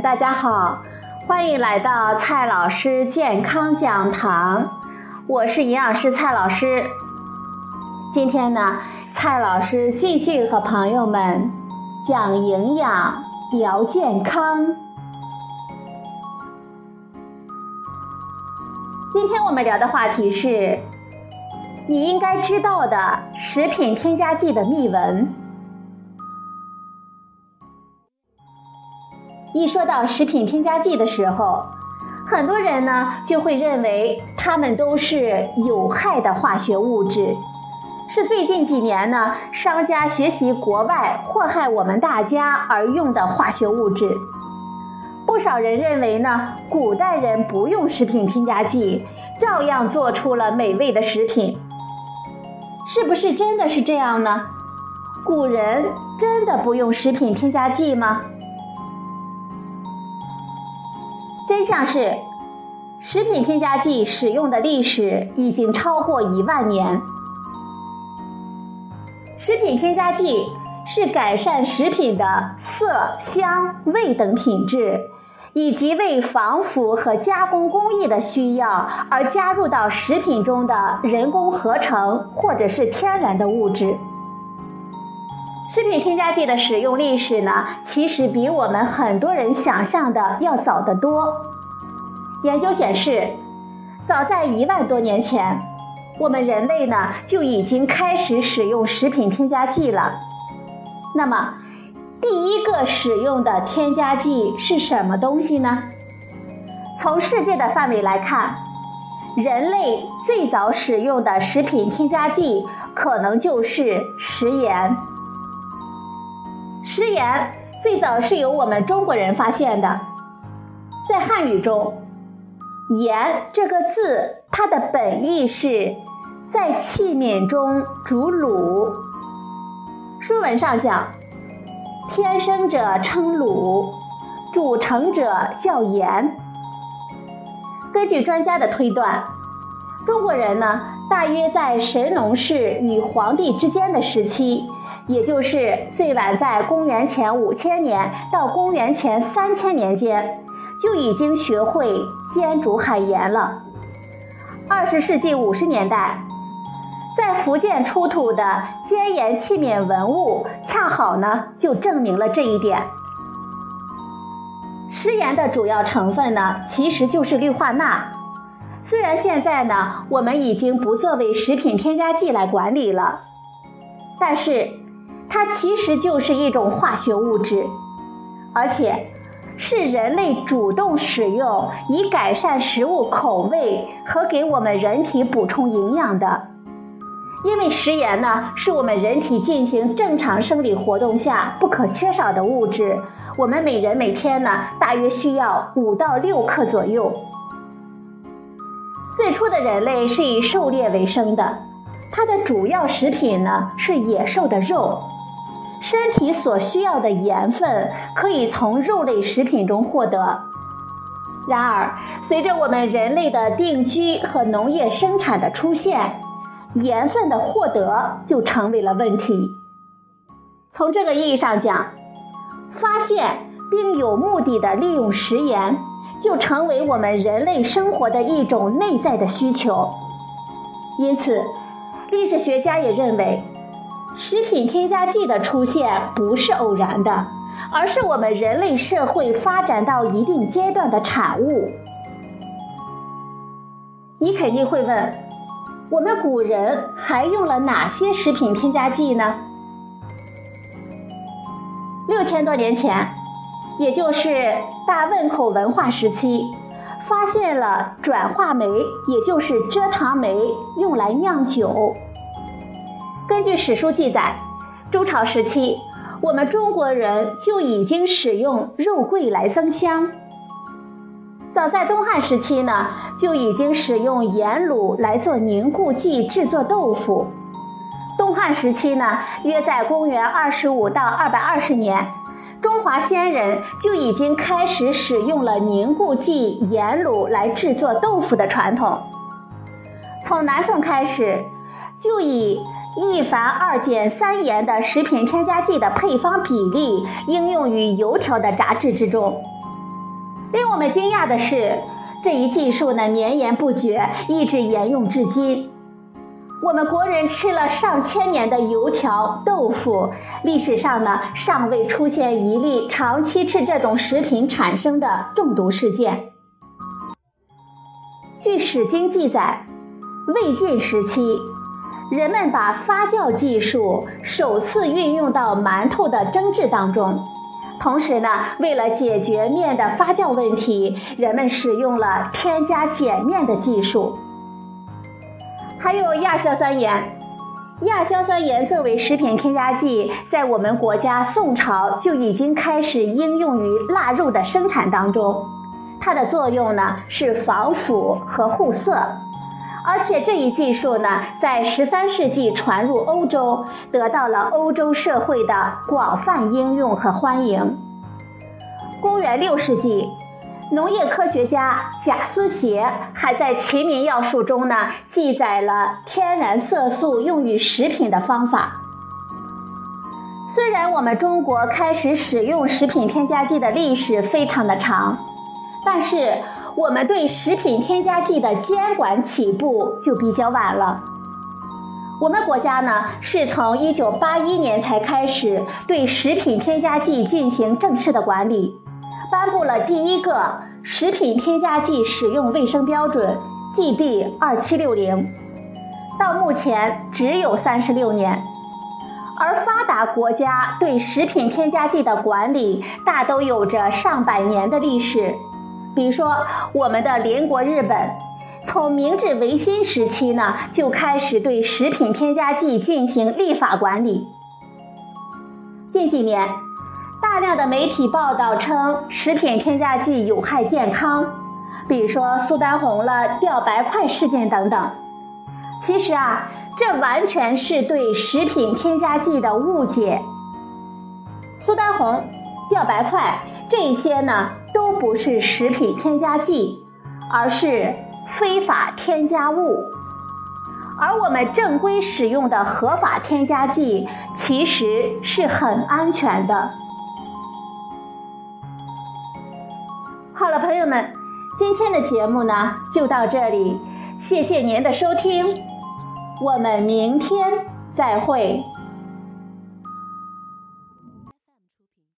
大家好，欢迎来到蔡老师健康讲堂，我是营养师蔡老师。今天呢，蔡老师继续和朋友们讲营养、聊健康。今天我们聊的话题是你应该知道的食品添加剂的秘闻。一说到食品添加剂的时候，很多人呢就会认为它们都是有害的化学物质，是最近几年呢商家学习国外祸害我们大家而用的化学物质。不少人认为呢，古代人不用食品添加剂，照样做出了美味的食品。是不是真的是这样呢？古人真的不用食品添加剂吗？真相是，食品添加剂使用的历史已经超过一万年。食品添加剂是改善食品的色、香、味等品质，以及为防腐和加工工艺的需要而加入到食品中的人工合成或者是天然的物质。食品添加剂的使用历史呢，其实比我们很多人想象的要早得多。研究显示，早在一万多年前，我们人类呢就已经开始使用食品添加剂了。那么，第一个使用的添加剂是什么东西呢？从世界的范围来看，人类最早使用的食品添加剂可能就是食盐。食盐最早是由我们中国人发现的，在汉语中，“盐”这个字，它的本意是在器皿中煮卤。书文上讲：“天生者称卤，煮成者叫盐。”根据专家的推断，中国人呢，大约在神农氏与黄帝之间的时期。也就是最晚在公元前五千年到公元前三千年间，就已经学会煎煮海盐了。二十世纪五十年代，在福建出土的煎盐器皿文物，恰好呢就证明了这一点。食盐的主要成分呢，其实就是氯化钠。虽然现在呢，我们已经不作为食品添加剂来管理了，但是。它其实就是一种化学物质，而且是人类主动使用以改善食物口味和给我们人体补充营养的。因为食盐呢，是我们人体进行正常生理活动下不可缺少的物质。我们每人每天呢，大约需要五到六克左右。最初的人类是以狩猎为生的，它的主要食品呢是野兽的肉。身体所需要的盐分可以从肉类食品中获得。然而，随着我们人类的定居和农业生产的出现，盐分的获得就成为了问题。从这个意义上讲，发现并有目的的利用食盐，就成为我们人类生活的一种内在的需求。因此，历史学家也认为。食品添加剂的出现不是偶然的，而是我们人类社会发展到一定阶段的产物。你肯定会问，我们古人还用了哪些食品添加剂呢？六千多年前，也就是大汶口文化时期，发现了转化酶，也就是蔗糖酶，用来酿酒。根据史书记载，周朝时期，我们中国人就已经使用肉桂来增香。早在东汉时期呢，就已经使用盐卤来做凝固剂制作豆腐。东汉时期呢，约在公元二十五到二百二十年，中华先人就已经开始使用了凝固剂盐卤来制作豆腐的传统。从南宋开始，就以一凡二碱三盐的食品添加剂的配方比例应用于油条的炸制之中。令我们惊讶的是，这一技术呢绵延不绝，一直沿用至今。我们国人吃了上千年的油条、豆腐，历史上呢尚未出现一例长期吃这种食品产生的中毒事件。据《史经》记载，魏晋时期，人们把发酵技术首次运用到馒头的蒸制当中。同时呢，为了解决面的发酵问题，人们使用了添加碱面的技术。还有亚硝酸盐，亚硝酸盐作为食品添加剂，在我们国家宋朝就已经开始应用于腊肉的生产当中。它的作用呢是防腐和护色，而且这一技术呢在十三世纪传入欧洲，得到了欧洲社会的广泛应用和欢迎。公元六世纪。农业科学家贾思勰还在《齐民要术》中呢记载了天然色素用于食品的方法。虽然我们中国开始使用食品添加剂的历史非常的长，但是我们对食品添加剂的监管起步就比较晚了。我们国家呢是从1981年才开始对食品添加剂进行正式的管理。颁布了第一个食品添加剂使用卫生标准 GB 二七六零，到目前只有三十六年，而发达国家对食品添加剂的管理大都有着上百年的历史。比如说，我们的邻国日本，从明治维新时期呢就开始对食品添加剂进行立法管理。近几年。大量的媒体报道称食品添加剂有害健康，比如说苏丹红了掉白块事件等等。其实啊，这完全是对食品添加剂的误解。苏丹红、掉白块这些呢，都不是食品添加剂，而是非法添加物。而我们正规使用的合法添加剂，其实是很安全的。好了，朋友们，今天的节目呢就到这里，谢谢您的收听，我们明天再会。